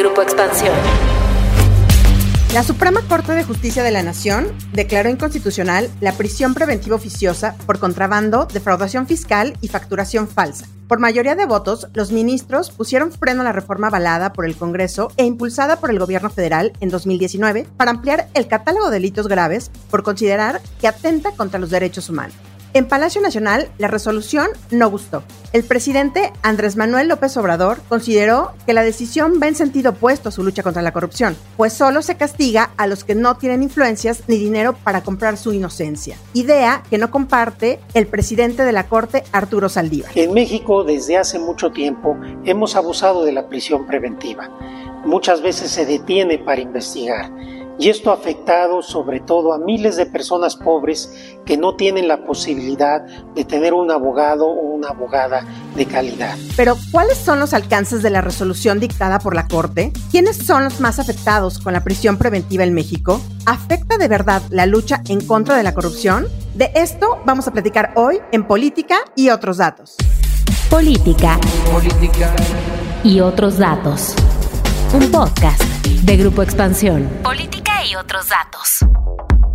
Grupo Expansión. La Suprema Corte de Justicia de la Nación declaró inconstitucional la prisión preventiva oficiosa por contrabando, defraudación fiscal y facturación falsa. Por mayoría de votos, los ministros pusieron freno a la reforma avalada por el Congreso e impulsada por el gobierno federal en 2019 para ampliar el catálogo de delitos graves por considerar que atenta contra los derechos humanos. En Palacio Nacional, la resolución no gustó. El presidente Andrés Manuel López Obrador consideró que la decisión va en sentido opuesto a su lucha contra la corrupción, pues solo se castiga a los que no tienen influencias ni dinero para comprar su inocencia. Idea que no comparte el presidente de la Corte, Arturo Saldívar. En México, desde hace mucho tiempo, hemos abusado de la prisión preventiva. Muchas veces se detiene para investigar y esto ha afectado sobre todo a miles de personas pobres que no tienen la posibilidad de tener un abogado o una abogada de calidad. Pero, ¿cuáles son los alcances de la resolución dictada por la Corte? ¿Quiénes son los más afectados con la prisión preventiva en México? ¿Afecta de verdad la lucha en contra de la corrupción? De esto vamos a platicar hoy en Política y otros datos. Política. Política. Y otros datos. Un podcast de Grupo Expansión. Política y otros datos.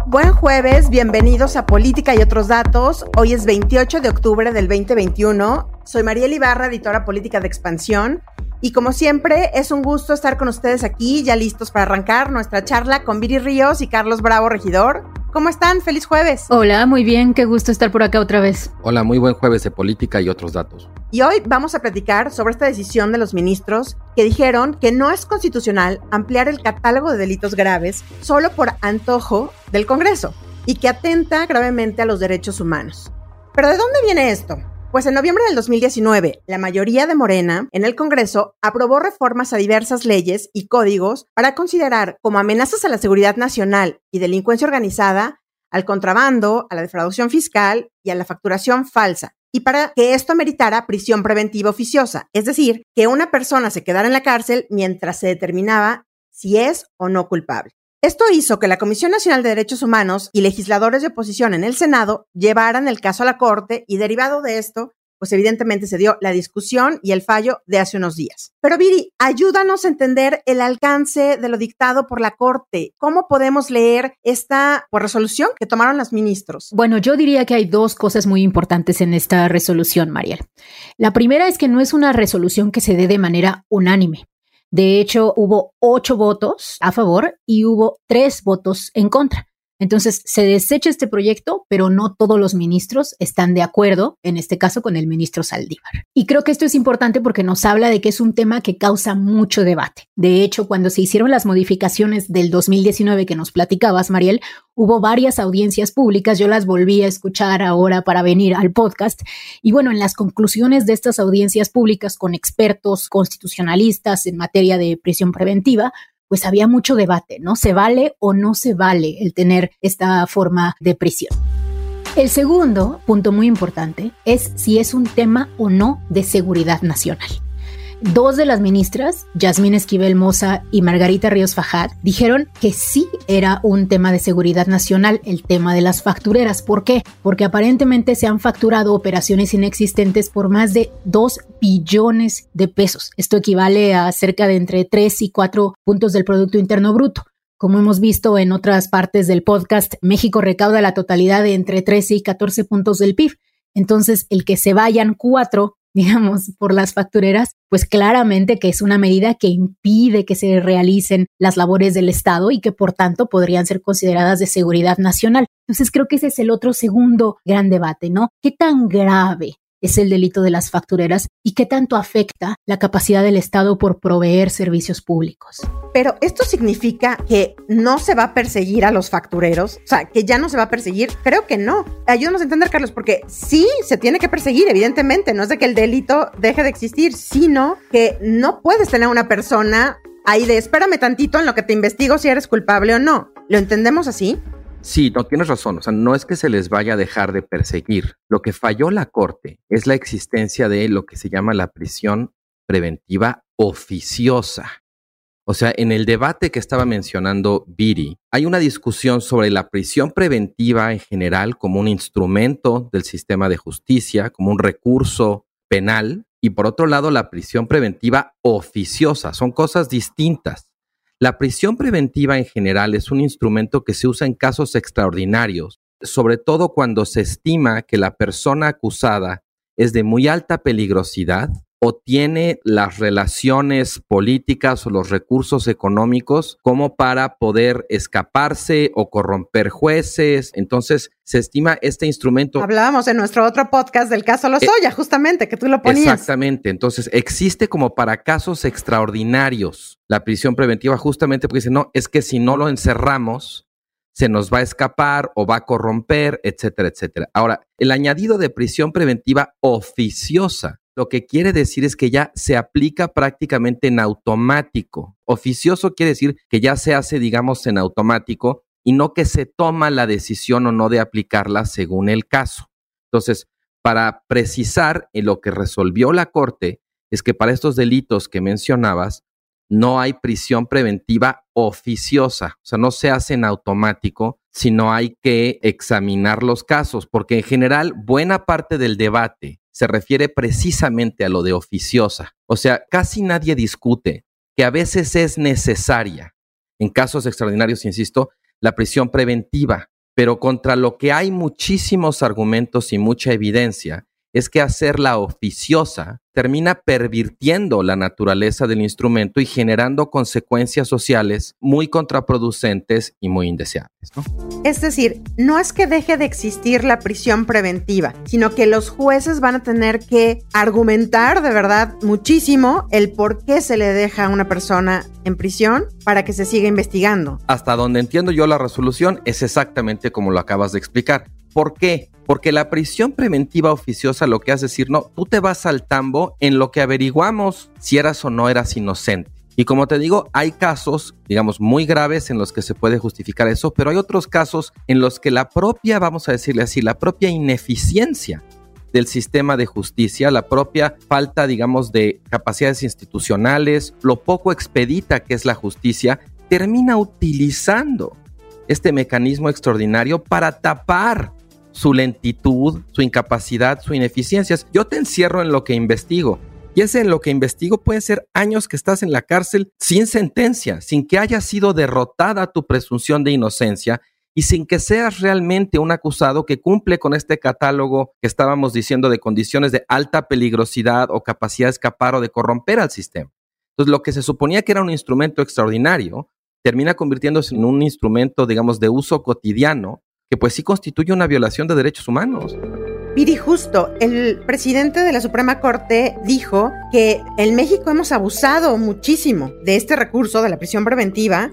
Buen jueves, bienvenidos a Política y otros datos. Hoy es 28 de octubre del 2021. Soy María Ibarra, editora política de Expansión. Y como siempre, es un gusto estar con ustedes aquí, ya listos para arrancar nuestra charla con Viri Ríos y Carlos Bravo, regidor. ¿Cómo están? Feliz jueves. Hola, muy bien, qué gusto estar por acá otra vez. Hola, muy buen jueves de política y otros datos. Y hoy vamos a platicar sobre esta decisión de los ministros que dijeron que no es constitucional ampliar el catálogo de delitos graves solo por antojo del Congreso y que atenta gravemente a los derechos humanos. Pero ¿de dónde viene esto? Pues en noviembre del 2019, la mayoría de Morena en el Congreso aprobó reformas a diversas leyes y códigos para considerar como amenazas a la seguridad nacional y delincuencia organizada al contrabando, a la defraudación fiscal y a la facturación falsa. Y para que esto meritara prisión preventiva oficiosa, es decir, que una persona se quedara en la cárcel mientras se determinaba si es o no culpable. Esto hizo que la Comisión Nacional de Derechos Humanos y legisladores de oposición en el Senado llevaran el caso a la Corte y derivado de esto, pues evidentemente se dio la discusión y el fallo de hace unos días. Pero Viri, ayúdanos a entender el alcance de lo dictado por la Corte. ¿Cómo podemos leer esta pues, resolución que tomaron los ministros? Bueno, yo diría que hay dos cosas muy importantes en esta resolución, Mariel. La primera es que no es una resolución que se dé de manera unánime. De hecho, hubo ocho votos a favor y hubo tres votos en contra. Entonces, se desecha este proyecto, pero no todos los ministros están de acuerdo, en este caso con el ministro Saldívar. Y creo que esto es importante porque nos habla de que es un tema que causa mucho debate. De hecho, cuando se hicieron las modificaciones del 2019 que nos platicabas, Mariel, hubo varias audiencias públicas, yo las volví a escuchar ahora para venir al podcast. Y bueno, en las conclusiones de estas audiencias públicas con expertos constitucionalistas en materia de prisión preventiva, pues había mucho debate, ¿no? ¿Se vale o no se vale el tener esta forma de prisión? El segundo punto muy importante es si es un tema o no de seguridad nacional. Dos de las ministras, Yasmín Esquivel Moza y Margarita Ríos Fajad, dijeron que sí era un tema de seguridad nacional el tema de las factureras. ¿Por qué? Porque aparentemente se han facturado operaciones inexistentes por más de 2 billones de pesos. Esto equivale a cerca de entre 3 y 4 puntos del Producto Interno Bruto. Como hemos visto en otras partes del podcast, México recauda la totalidad de entre 13 y 14 puntos del PIB. Entonces, el que se vayan cuatro digamos, por las factureras, pues claramente que es una medida que impide que se realicen las labores del Estado y que por tanto podrían ser consideradas de seguridad nacional. Entonces creo que ese es el otro segundo gran debate, ¿no? ¿Qué tan grave es el delito de las factureras y qué tanto afecta la capacidad del Estado por proveer servicios públicos. Pero esto significa que no se va a perseguir a los factureros, o sea, que ya no se va a perseguir. Creo que no. Ayúdanos a entender, Carlos, porque sí se tiene que perseguir, evidentemente. No es de que el delito deje de existir, sino que no puedes tener una persona ahí de espérame tantito en lo que te investigo si eres culpable o no. ¿Lo entendemos así? Sí, no tienes razón. O sea, no es que se les vaya a dejar de perseguir. Lo que falló la Corte es la existencia de lo que se llama la prisión preventiva oficiosa. O sea, en el debate que estaba mencionando Viri, hay una discusión sobre la prisión preventiva en general como un instrumento del sistema de justicia, como un recurso penal, y por otro lado la prisión preventiva oficiosa. Son cosas distintas. La prisión preventiva en general es un instrumento que se usa en casos extraordinarios, sobre todo cuando se estima que la persona acusada es de muy alta peligrosidad o tiene las relaciones políticas o los recursos económicos como para poder escaparse o corromper jueces. Entonces, se estima este instrumento. Hablábamos en nuestro otro podcast del caso Lozoya, eh, justamente, que tú lo ponías. Exactamente. Entonces, existe como para casos extraordinarios la prisión preventiva, justamente porque dice, no, es que si no lo encerramos, se nos va a escapar o va a corromper, etcétera, etcétera. Ahora, el añadido de prisión preventiva oficiosa lo que quiere decir es que ya se aplica prácticamente en automático. Oficioso quiere decir que ya se hace, digamos, en automático y no que se toma la decisión o no de aplicarla según el caso. Entonces, para precisar en lo que resolvió la Corte es que para estos delitos que mencionabas, no hay prisión preventiva oficiosa, o sea, no se hace en automático, sino hay que examinar los casos, porque en general buena parte del debate se refiere precisamente a lo de oficiosa. O sea, casi nadie discute que a veces es necesaria, en casos extraordinarios, insisto, la prisión preventiva, pero contra lo que hay muchísimos argumentos y mucha evidencia es que hacerla oficiosa termina pervirtiendo la naturaleza del instrumento y generando consecuencias sociales muy contraproducentes y muy indeseables. Es decir, no es que deje de existir la prisión preventiva, sino que los jueces van a tener que argumentar de verdad muchísimo el por qué se le deja a una persona en prisión para que se siga investigando. Hasta donde entiendo yo la resolución es exactamente como lo acabas de explicar. ¿Por qué? Porque la prisión preventiva oficiosa lo que hace es decir, no, tú te vas al tambo en lo que averiguamos si eras o no eras inocente. Y como te digo, hay casos, digamos, muy graves en los que se puede justificar eso, pero hay otros casos en los que la propia, vamos a decirle así, la propia ineficiencia del sistema de justicia, la propia falta, digamos, de capacidades institucionales, lo poco expedita que es la justicia, termina utilizando este mecanismo extraordinario para tapar su lentitud, su incapacidad, su ineficiencia. Yo te encierro en lo que investigo. Y ese en lo que investigo puede ser años que estás en la cárcel sin sentencia, sin que haya sido derrotada tu presunción de inocencia y sin que seas realmente un acusado que cumple con este catálogo que estábamos diciendo de condiciones de alta peligrosidad o capacidad de escapar o de corromper al sistema. Entonces, lo que se suponía que era un instrumento extraordinario termina convirtiéndose en un instrumento, digamos, de uso cotidiano que pues sí constituye una violación de derechos humanos. Viri, justo, el presidente de la Suprema Corte dijo que en México hemos abusado muchísimo de este recurso de la prisión preventiva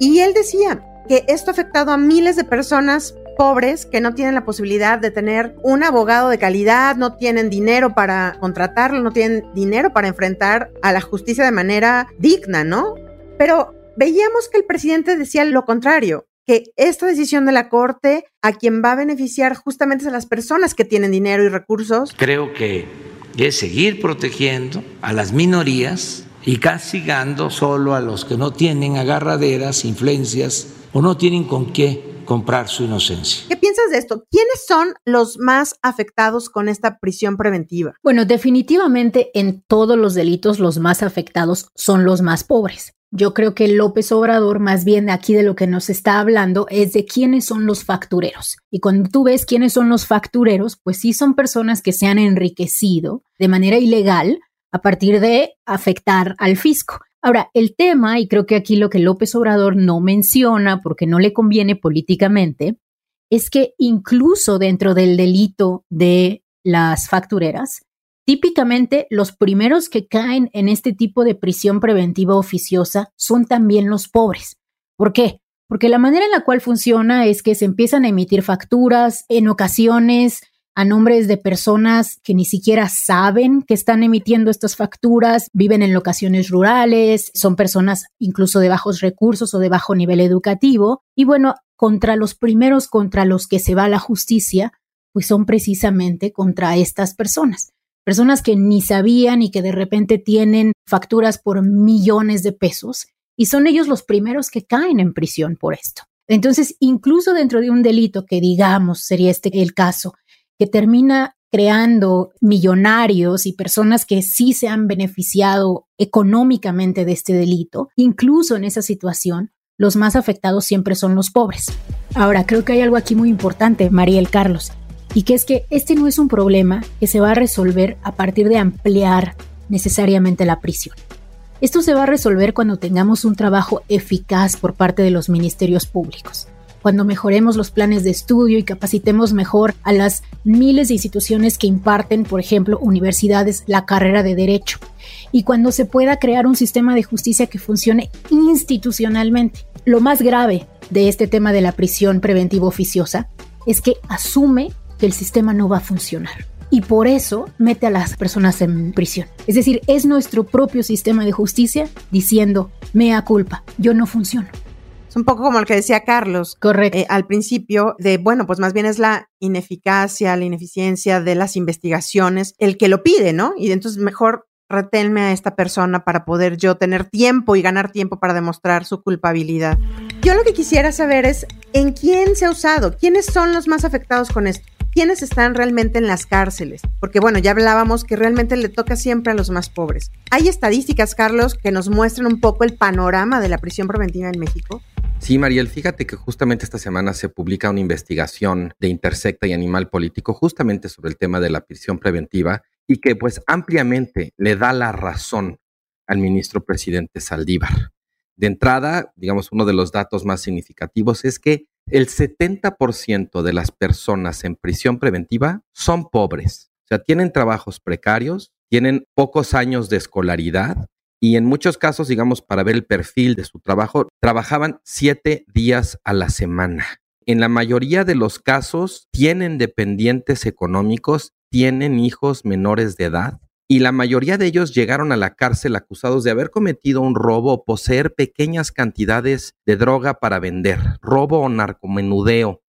y él decía que esto ha afectado a miles de personas pobres que no tienen la posibilidad de tener un abogado de calidad, no tienen dinero para contratarlo, no tienen dinero para enfrentar a la justicia de manera digna, ¿no? Pero veíamos que el presidente decía lo contrario, que esta decisión de la Corte a quien va a beneficiar justamente es a las personas que tienen dinero y recursos. Creo que es seguir protegiendo a las minorías y castigando solo a los que no tienen agarraderas, influencias o no tienen con qué comprar su inocencia. ¿Qué piensas de esto? ¿Quiénes son los más afectados con esta prisión preventiva? Bueno, definitivamente en todos los delitos los más afectados son los más pobres. Yo creo que López Obrador, más bien aquí de lo que nos está hablando, es de quiénes son los factureros. Y cuando tú ves quiénes son los factureros, pues sí son personas que se han enriquecido de manera ilegal a partir de afectar al fisco. Ahora, el tema, y creo que aquí lo que López Obrador no menciona porque no le conviene políticamente, es que incluso dentro del delito de las factureras, Típicamente, los primeros que caen en este tipo de prisión preventiva oficiosa son también los pobres. ¿Por qué? Porque la manera en la cual funciona es que se empiezan a emitir facturas, en ocasiones a nombres de personas que ni siquiera saben que están emitiendo estas facturas, viven en locaciones rurales, son personas incluso de bajos recursos o de bajo nivel educativo. Y bueno, contra los primeros contra los que se va la justicia, pues son precisamente contra estas personas personas que ni sabían y que de repente tienen facturas por millones de pesos y son ellos los primeros que caen en prisión por esto. Entonces, incluso dentro de un delito que digamos sería este el caso, que termina creando millonarios y personas que sí se han beneficiado económicamente de este delito, incluso en esa situación, los más afectados siempre son los pobres. Ahora, creo que hay algo aquí muy importante, Mariel Carlos, y que es que este no es un problema que se va a resolver a partir de ampliar necesariamente la prisión. Esto se va a resolver cuando tengamos un trabajo eficaz por parte de los ministerios públicos, cuando mejoremos los planes de estudio y capacitemos mejor a las miles de instituciones que imparten, por ejemplo, universidades, la carrera de derecho, y cuando se pueda crear un sistema de justicia que funcione institucionalmente. Lo más grave de este tema de la prisión preventiva oficiosa es que asume que el sistema no va a funcionar y por eso mete a las personas en prisión. Es decir, es nuestro propio sistema de justicia diciendo, mea culpa, yo no funciono. Es un poco como el que decía Carlos. Correcto. Eh, al principio, de, bueno, pues más bien es la ineficacia, la ineficiencia de las investigaciones el que lo pide, ¿no? Y entonces mejor reténme a esta persona para poder yo tener tiempo y ganar tiempo para demostrar su culpabilidad. Yo lo que quisiera saber es en quién se ha usado, quiénes son los más afectados con esto quiénes están realmente en las cárceles, porque bueno, ya hablábamos que realmente le toca siempre a los más pobres. ¿Hay estadísticas, Carlos, que nos muestran un poco el panorama de la prisión preventiva en México? Sí, Mariel, fíjate que justamente esta semana se publica una investigación de Intersecta y Animal Político justamente sobre el tema de la prisión preventiva y que pues ampliamente le da la razón al ministro presidente Saldívar. De entrada, digamos, uno de los datos más significativos es que el 70% de las personas en prisión preventiva son pobres. O sea, tienen trabajos precarios, tienen pocos años de escolaridad y en muchos casos, digamos, para ver el perfil de su trabajo, trabajaban siete días a la semana. En la mayoría de los casos tienen dependientes económicos, tienen hijos menores de edad y la mayoría de ellos llegaron a la cárcel acusados de haber cometido un robo o poseer pequeñas cantidades de droga para vender. Robo o narcomenudeo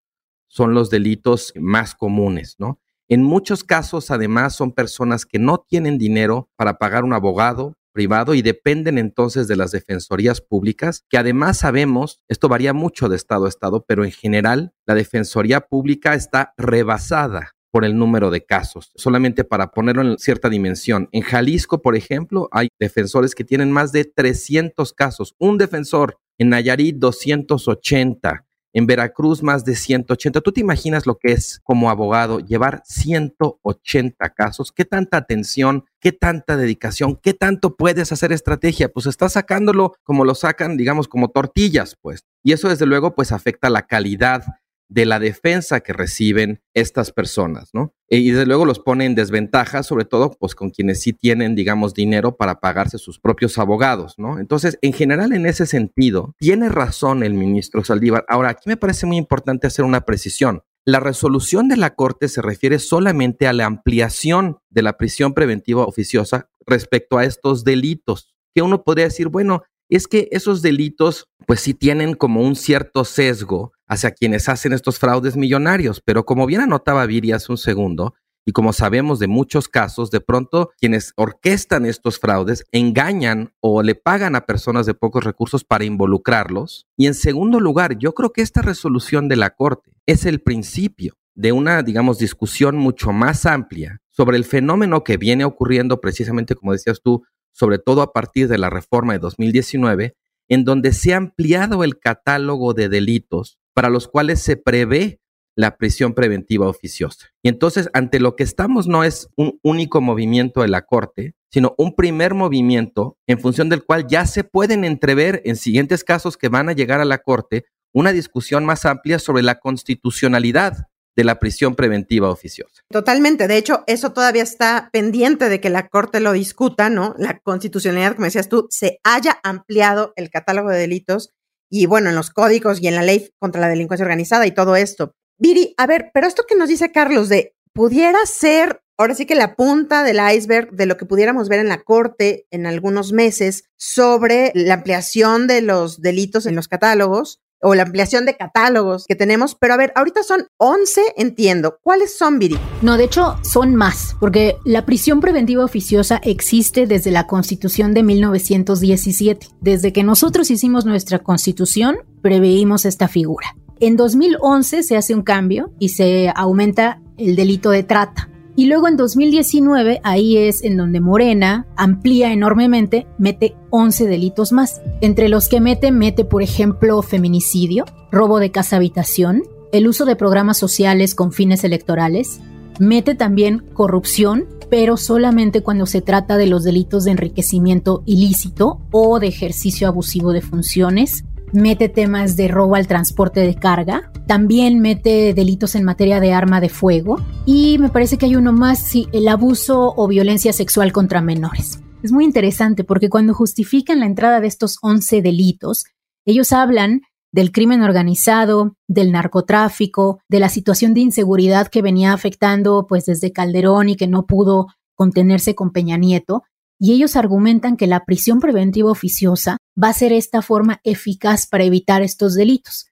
son los delitos más comunes, ¿no? En muchos casos, además, son personas que no tienen dinero para pagar un abogado privado y dependen entonces de las defensorías públicas, que además sabemos, esto varía mucho de estado a estado, pero en general la defensoría pública está rebasada por el número de casos, solamente para ponerlo en cierta dimensión. En Jalisco, por ejemplo, hay defensores que tienen más de 300 casos, un defensor, en Nayarit 280, en Veracruz más de 180. ¿Tú te imaginas lo que es como abogado llevar 180 casos? ¿Qué tanta atención, qué tanta dedicación, qué tanto puedes hacer estrategia? Pues estás sacándolo como lo sacan, digamos, como tortillas, pues. Y eso desde luego pues afecta la calidad de la defensa que reciben estas personas, ¿no? E, y desde luego los pone en desventaja, sobre todo pues con quienes sí tienen, digamos, dinero para pagarse sus propios abogados, ¿no? Entonces, en general, en ese sentido, tiene razón el ministro Saldívar. Ahora, aquí me parece muy importante hacer una precisión. La resolución de la Corte se refiere solamente a la ampliación de la prisión preventiva oficiosa respecto a estos delitos, que uno podría decir, bueno, es que esos delitos pues sí tienen como un cierto sesgo hacia quienes hacen estos fraudes millonarios, pero como bien anotaba Viri hace un segundo, y como sabemos de muchos casos, de pronto quienes orquestan estos fraudes engañan o le pagan a personas de pocos recursos para involucrarlos. Y en segundo lugar, yo creo que esta resolución de la Corte es el principio de una, digamos, discusión mucho más amplia sobre el fenómeno que viene ocurriendo precisamente, como decías tú, sobre todo a partir de la reforma de 2019, en donde se ha ampliado el catálogo de delitos para los cuales se prevé la prisión preventiva oficiosa. Y entonces, ante lo que estamos no es un único movimiento de la Corte, sino un primer movimiento en función del cual ya se pueden entrever en siguientes casos que van a llegar a la Corte una discusión más amplia sobre la constitucionalidad de la prisión preventiva oficiosa. Totalmente. De hecho, eso todavía está pendiente de que la Corte lo discuta, ¿no? La constitucionalidad, como decías tú, se haya ampliado el catálogo de delitos y bueno, en los códigos y en la ley contra la delincuencia organizada y todo esto. Viri, a ver, pero esto que nos dice Carlos de pudiera ser ahora sí que la punta del iceberg de lo que pudiéramos ver en la corte en algunos meses sobre la ampliación de los delitos en los catálogos o la ampliación de catálogos que tenemos, pero a ver, ahorita son 11, entiendo. ¿Cuáles son, Viri? No, de hecho son más, porque la prisión preventiva oficiosa existe desde la Constitución de 1917. Desde que nosotros hicimos nuestra Constitución, preveímos esta figura. En 2011 se hace un cambio y se aumenta el delito de trata Y luego en 2019, ahí es en donde Morena amplía enormemente, mete 11 delitos más. Entre los que mete, mete, por ejemplo, feminicidio, robo de casa habitación, el uso de programas sociales con fines electorales, mete también corrupción, pero solamente cuando se trata de los delitos de enriquecimiento ilícito o de ejercicio abusivo de funciones, mete temas de robo al transporte de carga, también mete delitos en materia de arma de fuego y me parece que hay uno más, sí, el abuso o violencia sexual contra menores. Es muy interesante porque cuando justifican la entrada de estos 11 delitos, ellos hablan del crimen organizado, del narcotráfico, de la situación de inseguridad que venía afectando pues desde Calderón y que no pudo contenerse con Peña Nieto, y ellos argumentan que la prisión preventiva oficiosa va a ser esta forma eficaz para evitar estos delitos.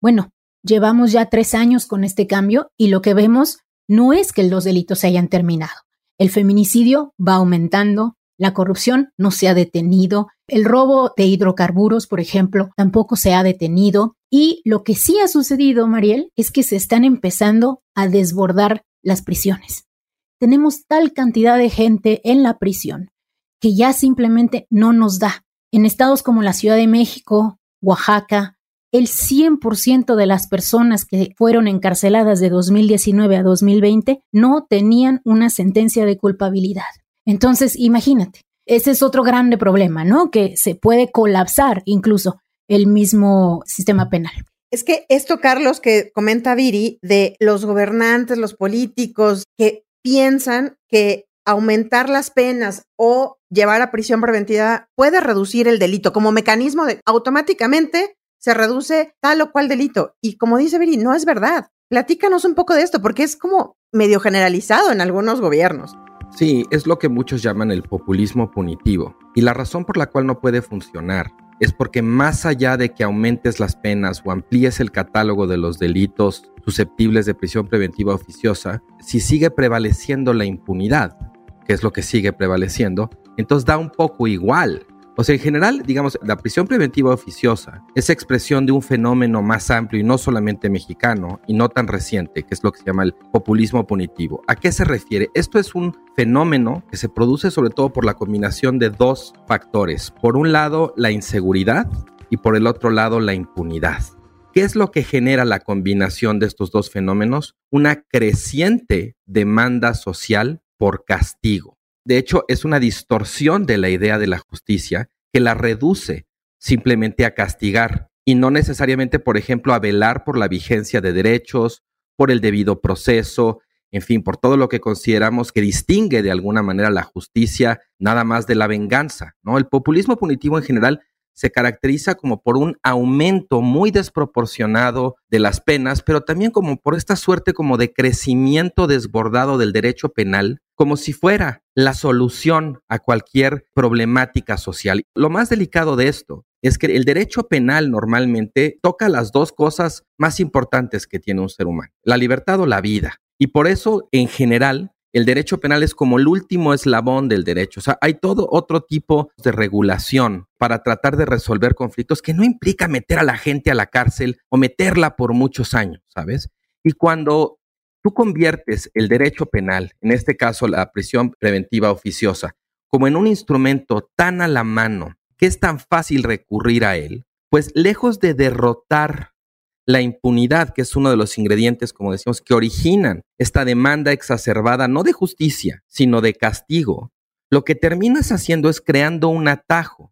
Bueno, llevamos ya tres años con este cambio y lo que vemos no es que los delitos se hayan terminado. El feminicidio va aumentando, la corrupción no se ha detenido, el robo de hidrocarburos, por ejemplo, tampoco se ha detenido. Y lo que sí ha sucedido, Mariel, es que se están empezando a desbordar las prisiones. Tenemos tal cantidad de gente en la prisión que ya simplemente no nos da. En estados como la Ciudad de México, Oaxaca, el 100% de las personas que fueron encarceladas de 2019 a 2020 no tenían una sentencia de culpabilidad. Entonces, imagínate, ese es otro grande problema, ¿no? Que se puede colapsar incluso el mismo sistema penal. Es que esto, Carlos, que comenta Viri, de los gobernantes, los políticos, que piensan que aumentar las penas o llevar a prisión preventiva puede reducir el delito como mecanismo de automáticamente se reduce tal o cual delito. Y como dice Viri, no es verdad. Platícanos un poco de esto, porque es como medio generalizado en algunos gobiernos. Sí, es lo que muchos llaman el populismo punitivo. Y la razón por la cual no puede funcionar es porque más allá de que aumentes las penas o amplíes el catálogo de los delitos susceptibles de prisión preventiva oficiosa, si sigue prevaleciendo la impunidad, que es lo que sigue prevaleciendo, entonces da un poco igual. O sea, en general, digamos, la prisión preventiva oficiosa es expresión de un fenómeno más amplio y no solamente mexicano y no tan reciente, que es lo que se llama el populismo punitivo. ¿A qué se refiere? Esto es un fenómeno que se produce sobre todo por la combinación de dos factores. Por un lado, la inseguridad y por el otro lado, la impunidad. ¿Qué es lo que genera la combinación de estos dos fenómenos? Una creciente demanda social por castigo. De hecho, es una distorsión de la idea de la justicia que la reduce simplemente a castigar y no necesariamente, por ejemplo, a velar por la vigencia de derechos, por el debido proceso, en fin, por todo lo que consideramos que distingue de alguna manera la justicia nada más de la venganza, ¿no? El populismo punitivo en general se caracteriza como por un aumento muy desproporcionado de las penas, pero también como por esta suerte como de crecimiento desbordado del derecho penal, como si fuera la solución a cualquier problemática social. Lo más delicado de esto es que el derecho penal normalmente toca las dos cosas más importantes que tiene un ser humano, la libertad o la vida. Y por eso, en general, el derecho penal es como el último eslabón del derecho. O sea, hay todo otro tipo de regulación para tratar de resolver conflictos que no implica meter a la gente a la cárcel o meterla por muchos años, ¿sabes? Y cuando tú conviertes el derecho penal, en este caso la prisión preventiva oficiosa, como en un instrumento tan a la mano que es tan fácil recurrir a él, pues lejos de derrotar la impunidad, que es uno de los ingredientes, como decimos, que originan esta demanda exacerbada, no de justicia, sino de castigo, lo que terminas haciendo es creando un atajo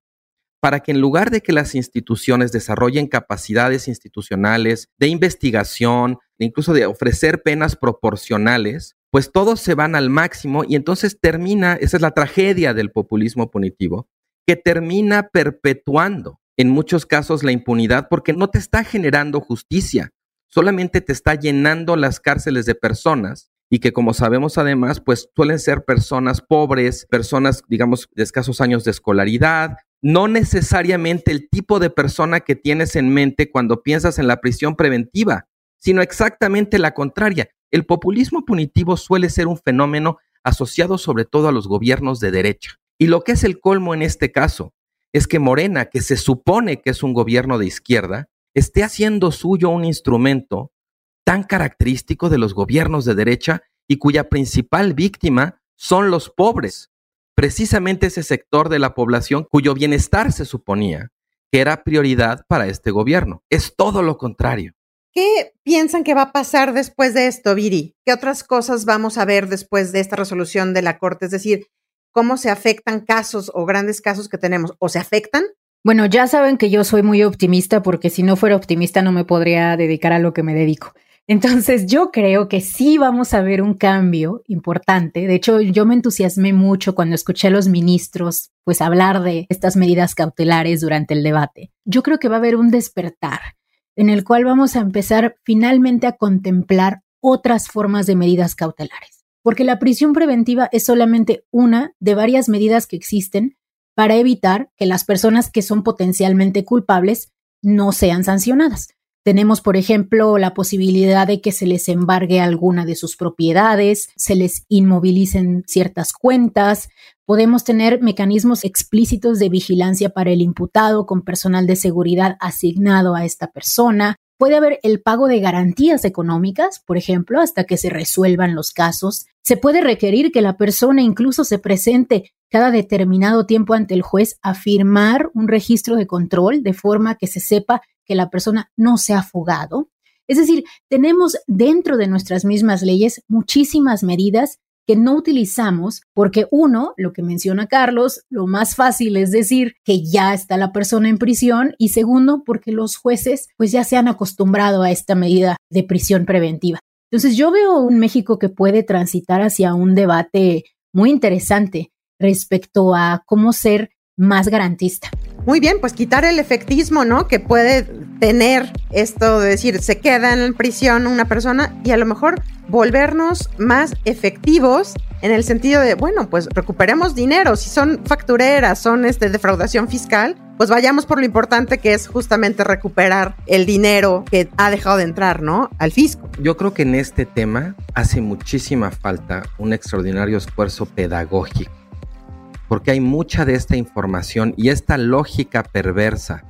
para que en lugar de que las instituciones desarrollen capacidades institucionales de investigación, incluso de ofrecer penas proporcionales, pues todos se van al máximo y entonces termina, esa es la tragedia del populismo punitivo, que termina perpetuando en muchos casos la impunidad porque no te está generando justicia, solamente te está llenando las cárceles de personas y que como sabemos además, pues suelen ser personas pobres, personas, digamos, de escasos años de escolaridad, no necesariamente el tipo de persona que tienes en mente cuando piensas en la prisión preventiva, sino exactamente la contraria. El populismo punitivo suele ser un fenómeno asociado sobre todo a los gobiernos de derecha. Y lo que es el colmo en este caso es que Morena, que se supone que es un gobierno de izquierda, esté haciendo suyo un instrumento tan característico de los gobiernos de derecha y cuya principal víctima son los pobres, precisamente ese sector de la población cuyo bienestar se suponía que era prioridad para este gobierno. Es todo lo contrario. ¿Qué piensan que va a pasar después de esto, Viri? ¿Qué otras cosas vamos a ver después de esta resolución de la Corte? Es decir, ¿cómo se afectan casos o grandes casos que tenemos? ¿O se afectan? Bueno, ya saben que yo soy muy optimista porque si no fuera optimista no me podría dedicar a lo que me dedico. Entonces yo creo que sí vamos a ver un cambio importante. De hecho, yo me entusiasmé mucho cuando escuché a los ministros pues hablar de estas medidas cautelares durante el debate. Yo creo que va a haber un despertar en el cual vamos a empezar finalmente a contemplar otras formas de medidas cautelares. Porque la prisión preventiva es solamente una de varias medidas que existen para evitar que las personas que son potencialmente culpables no sean sancionadas. Tenemos, por ejemplo, la posibilidad de que se les embargue alguna de sus propiedades, se les inmovilicen ciertas cuentas. Podemos tener mecanismos explícitos de vigilancia para el imputado con personal de seguridad asignado a esta persona. Puede haber el pago de garantías económicas, por ejemplo, hasta que se resuelvan los casos. Se puede requerir que la persona incluso se presente cada determinado tiempo ante el juez a firmar un registro de control de forma que se sepa que la persona no se ha fugado. Es decir, tenemos dentro de nuestras mismas leyes muchísimas medidas que no utilizamos porque uno, lo que menciona Carlos, lo más fácil es decir que ya está la persona en prisión y segundo, porque los jueces pues ya se han acostumbrado a esta medida de prisión preventiva. Entonces yo veo un México que puede transitar hacia un debate muy interesante respecto a cómo ser más garantista. Muy bien, pues quitar el efectismo, ¿no? Que puede tener esto de decir, se queda en prisión una persona y a lo mejor volvernos más efectivos en el sentido de, bueno, pues recuperemos dinero, si son factureras, son este defraudación fiscal, pues vayamos por lo importante que es justamente recuperar el dinero que ha dejado de entrar, ¿no? Al fisco. Yo creo que en este tema hace muchísima falta un extraordinario esfuerzo pedagógico porque hay mucha de esta información y esta lógica perversa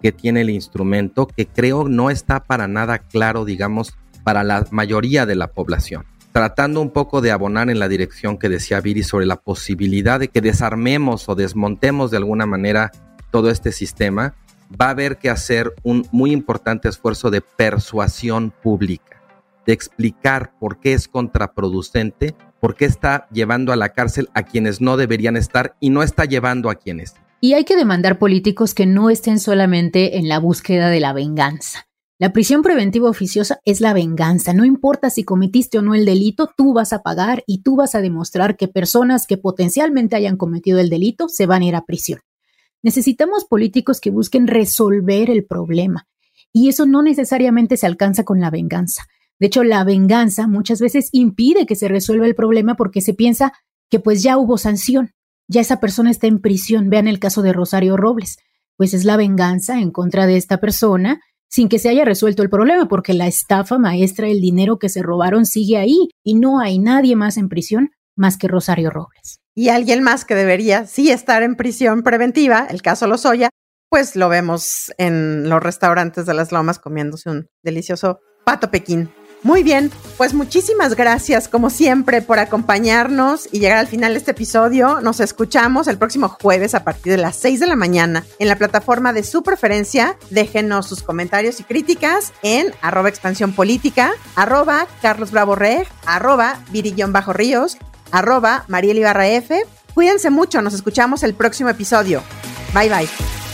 que tiene el instrumento que creo no está para nada claro, digamos, para la mayoría de la población. Tratando un poco de abonar en la dirección que decía Viri sobre la posibilidad de que desarmemos o desmontemos de alguna manera todo este sistema, va a haber que hacer un muy importante esfuerzo de persuasión pública, de explicar por qué es contraproducente por qué está llevando a la cárcel a quienes no deberían estar y no está llevando a quienes. Y hay que demandar políticos que no estén solamente en la búsqueda de la venganza. La prisión preventiva oficiosa es la venganza. No importa si cometiste o no el delito, tú vas a pagar y tú vas a demostrar que personas que potencialmente hayan cometido el delito se van a ir a prisión. Necesitamos políticos que busquen resolver el problema. Y eso no necesariamente se alcanza con la venganza. De hecho, la venganza muchas veces impide que se resuelva el problema porque se piensa que pues ya hubo sanción, ya esa persona está en prisión. Vean el caso de Rosario Robles. Pues es la venganza en contra de esta persona sin que se haya resuelto el problema, porque la estafa maestra, el dinero que se robaron sigue ahí y no hay nadie más en prisión más que Rosario Robles. Y alguien más que debería sí estar en prisión preventiva, el caso Lozoya, pues lo vemos en los restaurantes de las Lomas comiéndose un delicioso pato pequín. Muy bien, pues muchísimas gracias como siempre por acompañarnos y llegar al final de este episodio. Nos escuchamos el próximo jueves a partir de las 6 de la mañana en la plataforma de su preferencia. Déjenos sus comentarios y críticas en arroba expansión política, arroba Carlos Bravo Reg, arroba Virillón Bajo Ríos, arroba Mariel Ibarra F. Cuídense mucho, nos escuchamos el próximo episodio. Bye bye.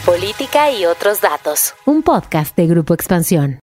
Política y otros datos. Un podcast de Grupo Expansión.